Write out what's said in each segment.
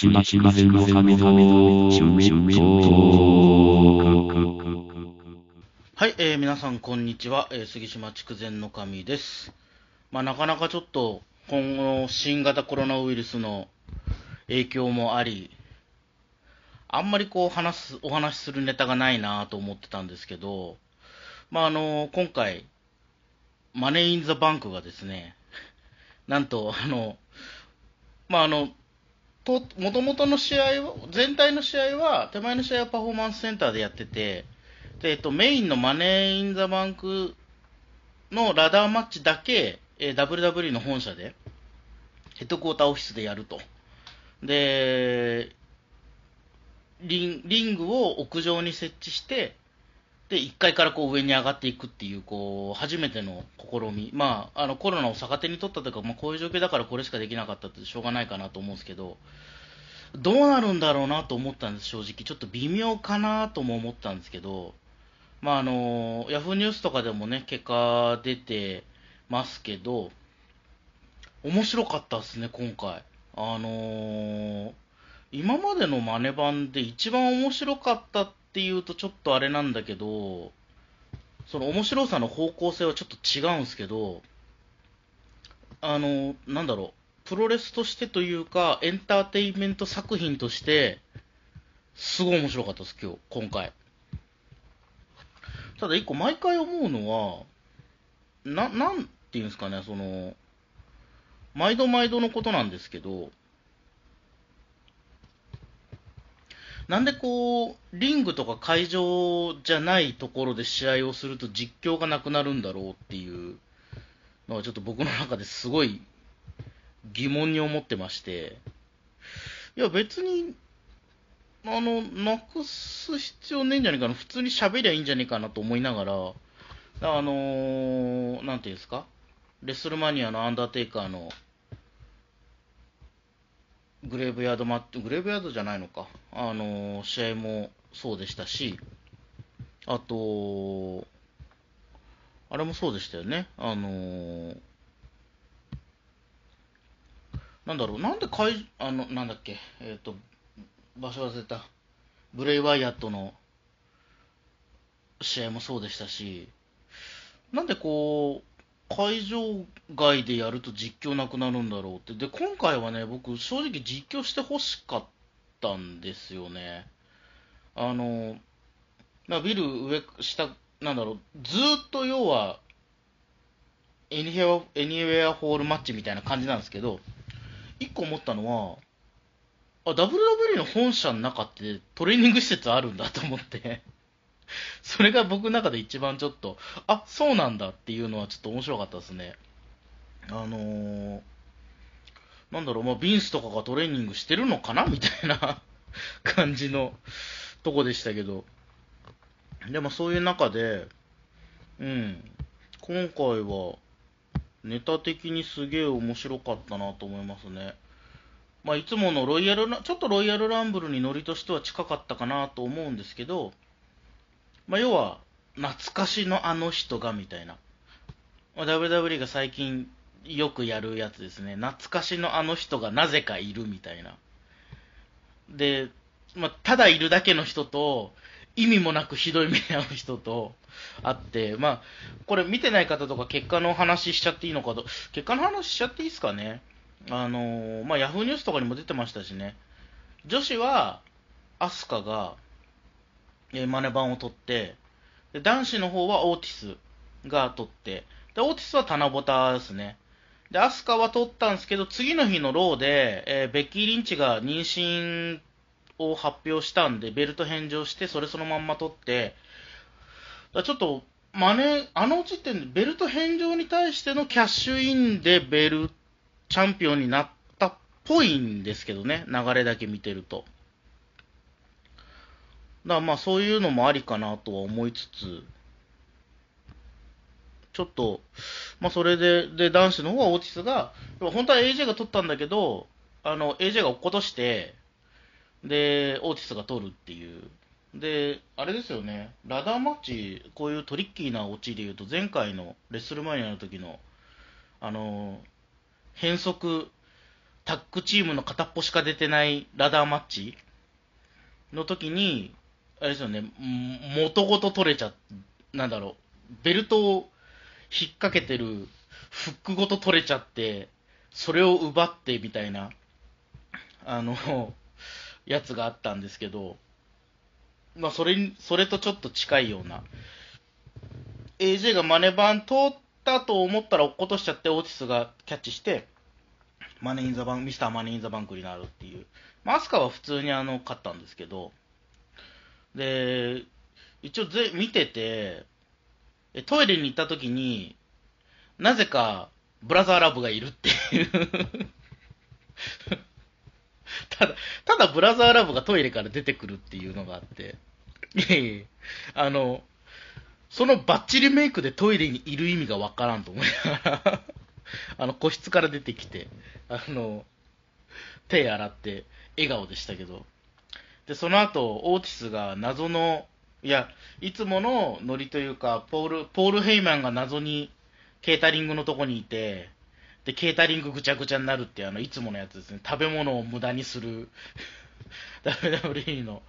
しましましの神々趣味トーク。はい、えー皆さんこんにちは、えー杉島筑前の神です。まあ、なかなかちょっと今後新型コロナウイルスの影響もあり、あんまりこう話す、お話しするネタがないなと思ってたんですけど、まあ、あの、今回、マネーインザバンクがですね、なんと、あの、まあ、あの、もともとの試合は、全体の試合は、手前の試合はパフォーマンスセンターでやってて、で、えっと、メインのマネーインザバンクのラダーマッチだけ、えー WWE の本社で、ヘッドクォーターオフィスでやると。で、リンリングを屋上に設置して、で、1階からこう上に上がっていくっていう、こう、初めての試み。まあ、あの、コロナを逆手に取ったというか、まあ、こういう状況だからこれしかできなかったってしょうがないかなと思うんですけど、どうなるんだろうなと思ったんです、正直。ちょっと微妙かなとも思ったんですけど、まあ、あの、ヤフーニュースとかでもね、結果出てますけど、面白かったですね、今回。あのー今までのマネ版で一番面白かったってていうとちょっとあれなんだけど、その面白さの方向性はちょっと違うんですけど、あの、なんだろう、プロレスとしてというか、エンターテインメント作品として、すごい面白かったです、今日、今回。ただ一個毎回思うのは、な、なんていうんですかね、その、毎度毎度のことなんですけど、なんでこう、リングとか会場じゃないところで試合をすると実況がなくなるんだろうっていうのはちょっと僕の中ですごい疑問に思ってまして、いや別に、あの、なくす必要ねえんじゃねえかな、普通に喋りゃいいんじゃねえかなと思いながら、あのー、なんていうんですか、レッスルマニアのアンダーテイカーのグレーブヤードマッ、グレーブヤードじゃないのか、あの試合もそうでしたし、あと、あれもそうでしたよね、あのーなんだろう、なんで会、あの、なんだっけ、えっ、と、場所忘れた、ブレイ・ワイヤットの試合もそうでしたし、なんでこう、会場外でやると実況なくなるんだろうって。で、今回はね、僕、正直実況してほしかったんですよね。あの、まビル上、下、なんだろう、ずっと要は、エニウェア、エニウェアホールマッチみたいな感じなんですけど、一個思ったのは、あ、WWE の本社の中ってトレーニング施設あるんだと思って、それが僕の中で一番ちょっと、あ、そうなんだっていうのはちょっと面白かったですね。あのー、なんだろう、まあ、ビンスとかがトレーニングしてるのかな？みたいな感じのとこでしたけど。でもそういう中で、うん、今回はネタ的にすげえ面白かったなと思いますね。まあ、いつものロイヤルラ、ちょっとロイヤルランブルにノリとしては近かったかなと思うんですけど、まあ、要は、懐かしのあの人がみたいな。まあ WWE が最近よくやるやつですね。懐かしのあの人がなぜかいるみたいな。で、まあ、ただいるだけの人と、意味もなくひどい目に遭う人とあって、まあ、これ見てない方とか結果の話しちゃっていいのかと、結果の話しちゃっていいですかね。あのーまあ、ヤフーニュースとかにも出てましたしね。女子は、アスカが、えーマネ版を取って、で男子の方はオーティスが取って、で、オーティスは棚ぼたですね。で、アスカは取ったんですけど、次の日のローで、えーベッキー・リンチが妊娠を発表したんで、ベルト返上して、それそのまんま取って、だちょっと、マネ、あの時点でベルト返上に対してのキャッシュインでベル、チャンピオンになったっぽいんですけどね、流れだけ見てると。だからまあそういうのもありかなとは思いつつ、ちょっと、まあそれで、で、男子の方はオーティスが、本当は AJ が取ったんだけど、あの、AJ が落っことして、で、オーティスが取るっていう。で、あれですよね、ラダーマッチ、こういうトリッキーなオチで言うと、前回のレッスルマニアの時の、あの、変則タッグチームの片っぽしか出てないラダーマッチの時に、あれですよね、元ごと取れちゃ、なんだろう、ベルトを引っ掛けてるフックごと取れちゃって、それを奪ってみたいな、あの、やつがあったんですけど、まあ、それ、それとちょっと近いような。AJ がマネバン通ったと思ったら落っことしちゃって、オーティスがキャッチして、マネインザバン、ミスターマネインザバンクになるっていう。まあ、アスカは普通にあの、勝ったんですけど、で、一応ぜ見てて、トイレに行った時に、なぜか、ブラザーラブがいるっていう。ただ、ただブラザーラブがトイレから出てくるっていうのがあって、いえいえ、あの、そのバッチリメイクでトイレにいる意味がわからんと思いながら、あの、個室から出てきて、あの、手洗って笑顔でしたけど、で、その後、オーティスが謎の、いや、いつものノリというか、ポール、ポール・ヘイマンが謎にケータリングのとこにいて、で、ケータリングぐちゃぐちゃになるっていう、あの、いつものやつですね。食べ物を無駄にする WWE の。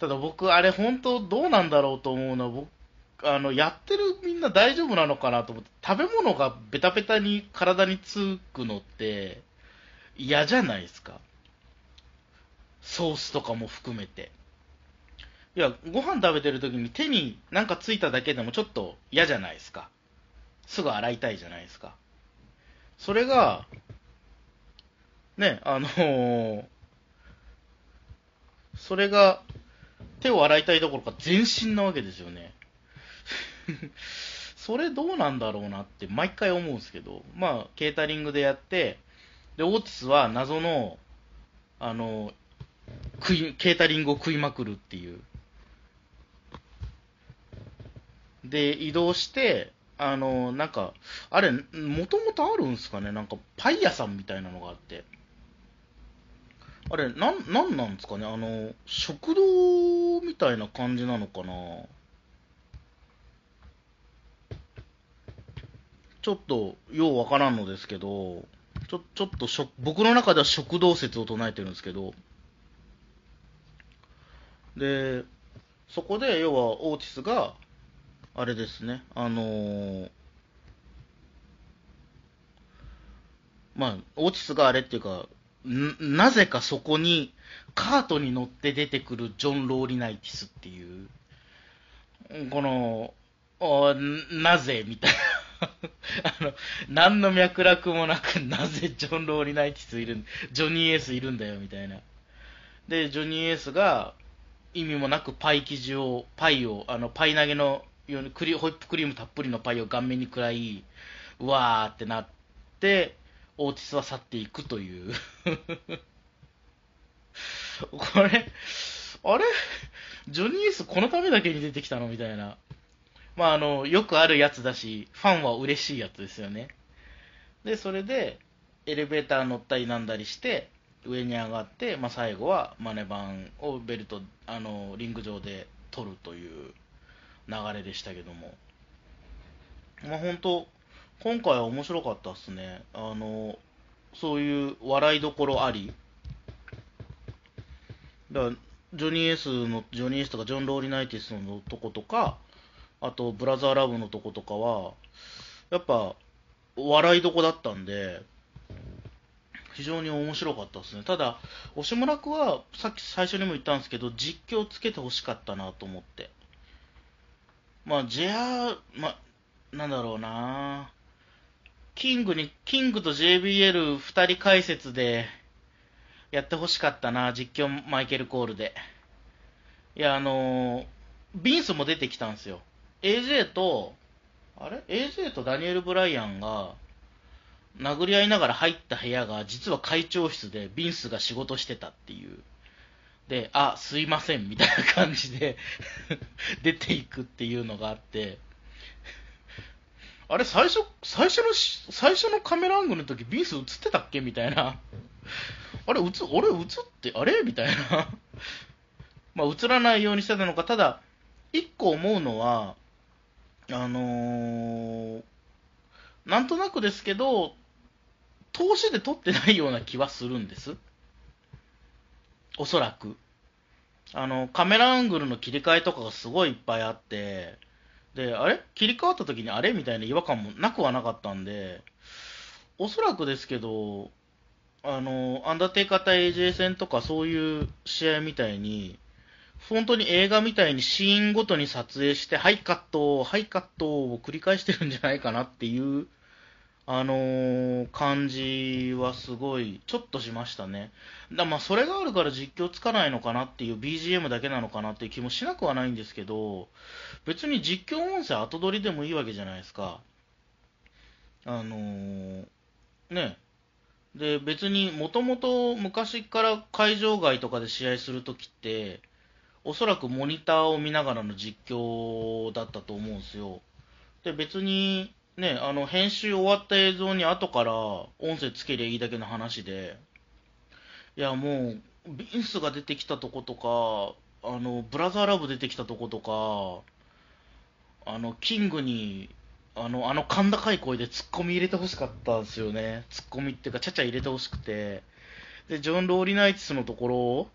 ただ僕、あれ本当どうなんだろうと思うのは、僕、あの、やってるみんな大丈夫なのかなと思って、食べ物がベタベタに体につくのって嫌じゃないですか。ソースとかも含めて。いや、ご飯食べてる時に手になんかついただけでもちょっと嫌じゃないですか。すぐ洗いたいじゃないですか。それが、ね、あのーそれが、手を洗いたいどころか全身なわけですよね。それどうなんだろうなって毎回思うんですけど、まあ、ケータリングでやって、で、オーティスは謎の、あの、食い、ケータリングを食いまくるっていう。で、移動して、あの、なんか、あれ、もともとあるんすかね？なんか、パイ屋さんみたいなのがあって。あれ、なん、なんなんですかね？あの、食堂みたいな感じなのかな？ちょっと、ようわからんのですけど、ちょ、ちょっとしょ、僕の中では食堂説を唱えてるんですけど、で、そこで、要は、オーティスが、あれですね、あのーまあ、オーティスがあれっていうか、んなぜかそこにカートに乗って出てくるジョン・ローリナイティスっていう、この、なぜみたいな。あの、何の脈絡もなく、なぜジョン・ローリナイティスいる、ジョニー・エースいるんだよ、みたいな。で、ジョニー・エースが、意味もなくパイ生地を、パイを、あの、パイ投げのようにクリ、ホイップクリームたっぷりのパイを顔面に食らい、うわーってなって、オーティスは去っていくという。これ、あれ？ジョニー・エースこのためだけに出てきたの？みたいな。まあ、あの、よくあるやつだし、ファンは嬉しいやつですよね。で、それで、エレベーター乗ったりなんだりして、上に上がって、まあ、最後はマネバンをベルト、あの、リング上で取るという流れでしたけども。まあ、本当今回は面白かったっすね。あの、そういう笑いどころあり。だ、ジョニー・エスの、ジョニー・エスとか、ジョン・ローリナイティスのとことか、あと、ブラザー・ラブのとことかは、やっぱ、笑いどこだったんで、非常に面白かったですね。ただ、押村区は、さっき最初にも言ったんですけど、実況つけてほしかったなと思って。まあ、JR、まあ、なんだろうなキングに、キングと JBL 二人解説で、やってほしかったな、実況マイケル・コールで。いや、あのービンスも出てきたんですよ。AJ と、あれ ?AJ とダニエル・ブライアンが、殴り合いながら入った部屋が、実は会長室でビンスが仕事してたっていう。で、あ、すいません、みたいな感じで 出ていくっていうのがあって、あれ、最初、最初の、最初のカメラアングルの時、ビンス映ってたっけ？みたいな。あれ、映、俺映って、あれ？みたいな。まあ、映らないようにしてたのか、ただ、一個思うのは、あのーなんとなくですけど、投資で取ってないような気はするんです。おそらく。あの、カメラアングルの切り替えとかがすごいいっぱいあって、で、あれ？切り替わった時にあれみたいな違和感もなくはなかったんで、おそらくですけど、あの、アンダーテイカー対 AJ 戦とかそういう試合みたいに、本当に映画みたいにシーンごとに撮影して、はいカット、はいカットを繰り返してるんじゃないかなっていう、あのー感じはすごい、ちょっとしましたね。だまあ、それがあるから実況つかないのかなっていう BGM だけなのかなっていう気もしなくはないんですけど、別に実況音声後取りでもいいわけじゃないですか。あのーね。で、別にもともと昔から会場外とかで試合するときって、おそらくモニターを見ながらの実況だったと思うんですよ。で、別に、ね、あの、編集終わった映像に後から音声つけりゃいいだけの話で、いや、もう、ビンスが出てきたとことか、あの、ブラザーラブ出てきたとことか、あの、キングに、あの、あの、甲高い声でツッコミ入れてほしかったんですよね。ツッコミっていうか、ちゃちゃ入れてほしくて。で、ジョン・ローリナイティスのとこ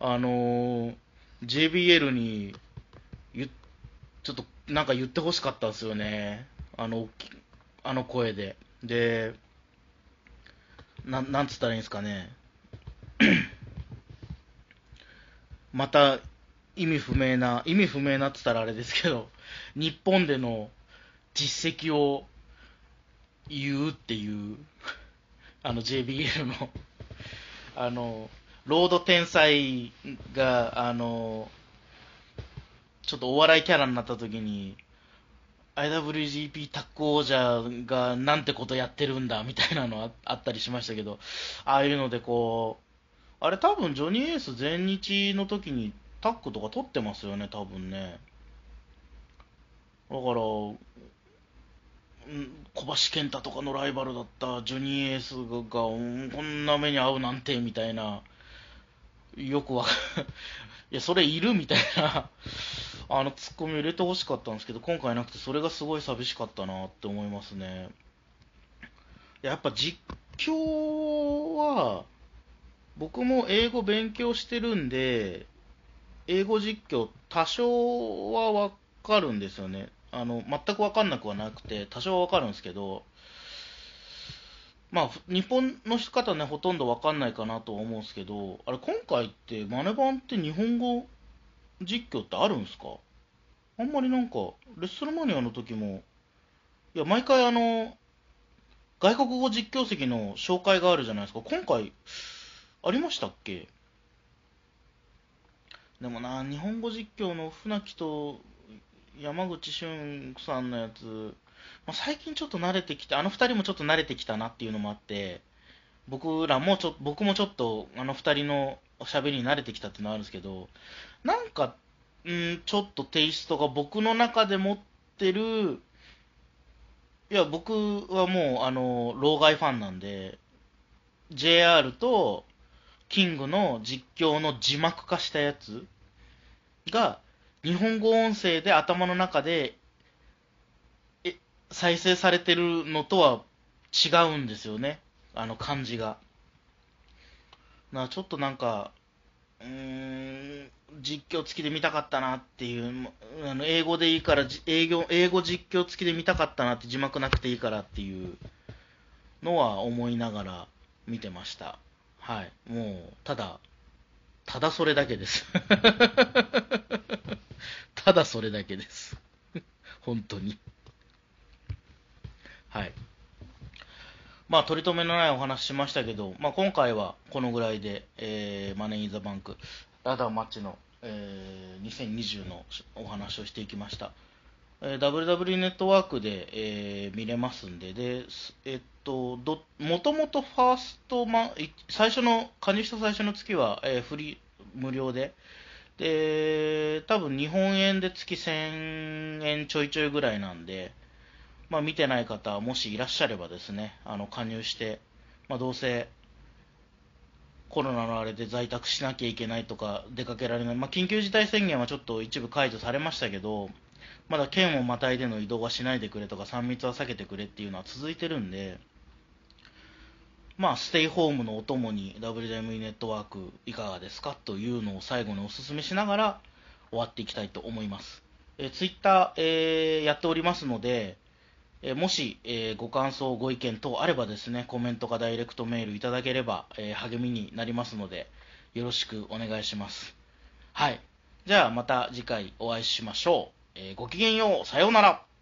ろ、あの JBL に、ちょっとなんか言ってほしかったんですよね。あの、あの声で。で、ななんつったらいいんですかね。また、意味不明な、意味不明なって言ったらあれですけど、日本での実績を言うっていう、あの JBL の、あの、ロード天才が、あの、ちょっとお笑いキャラになった時に、IWGP タッグ王者がなんてことやってるんだみたいなのああったりしましたけど、ああいうのでこう、あれ多分ジョニーエース全日の時にタッグとか取ってますよね、多分ね。だから、小橋健太とかのライバルだったジョニーエースが、こんな目に遭うなんてみたいな、よくわかいや、それいるみたいな、あの、ツッコミを入れてほしかったんですけど、今回なくて、それがすごい寂しかったなって思いますね。やっぱ実況は、僕も英語勉強してるんで、英語実況多少はわかるんですよね。あの、全くわかんなくはなくて、多少はわかるんですけど、まあ、日本の方ね、ほとんどわかんないかなと思うんですけど、あれ、今回って、マネ版って日本語実況ってあるんすか？あんまりなんか、レッスルマニアの時も、いや、毎回あの、外国語実況席の紹介があるじゃないですか。今回、ありましたっけ？でもな、日本語実況の船木と山口俊さんのやつ、まあ、最近ちょっと慣れてきて、あの二人もちょっと慣れてきたなっていうのもあって、僕らもちょ僕もちょっとあの二人の喋りに慣れてきたっていうのはあるんですけど、なんか、うん、ちょっとテイストが僕の中で持ってる、いや、僕はもう、あの、老害ファンなんで、JR とキングの実況の字幕化したやつが、日本語音声で頭の中で、え、再生されてるのとは違うんですよね。あの感じが。なちょっとなんか、うん、実況付きで見たかったなっていう、あの英語でいいから、じ英語英語実況付きで見たかったなって字幕なくていいからっていうのは思いながら見てました。はい。もう、ただ、ただそれだけです。ただそれだけです。本当に。はい。まあ、取り留めのないお話しましたけど、まあ、今回はこのぐらいで、えーマネー・イン・ザ・バンク、ラダーマッチの、えー2020のお話をしていきました。えー WW ネットワークで、えー見れますんで、で、えっと、ど、もともとファーストマン、最初の、加入した最初の月は、えーフリ、無料で、で、多分日本円で月1000円ちょいちょいぐらいなんで、まあ見てない方、もしいらっしゃればですね、あの、加入して、まあどうせ、コロナのあれで在宅しなきゃいけないとか、出かけられない、まあ緊急事態宣言はちょっと一部解除されましたけど、まだ県をまたいでの移動はしないでくれとか、3密は避けてくれっていうのは続いてるんで、まあ、ステイホームのお供に WDME ネットワークいかがですかというのを最後にお勧めしながら終わっていきたいと思います。えー、ツイッター、えー、やっておりますので、えー、もし、えー、ご感想、ご意見等あればですね、コメントかダイレクトメールいただければ、えー、励みになりますので、よろしくお願いします。はい。じゃあまた次回お会いしましょう。えー、ごきげんよう。さようなら。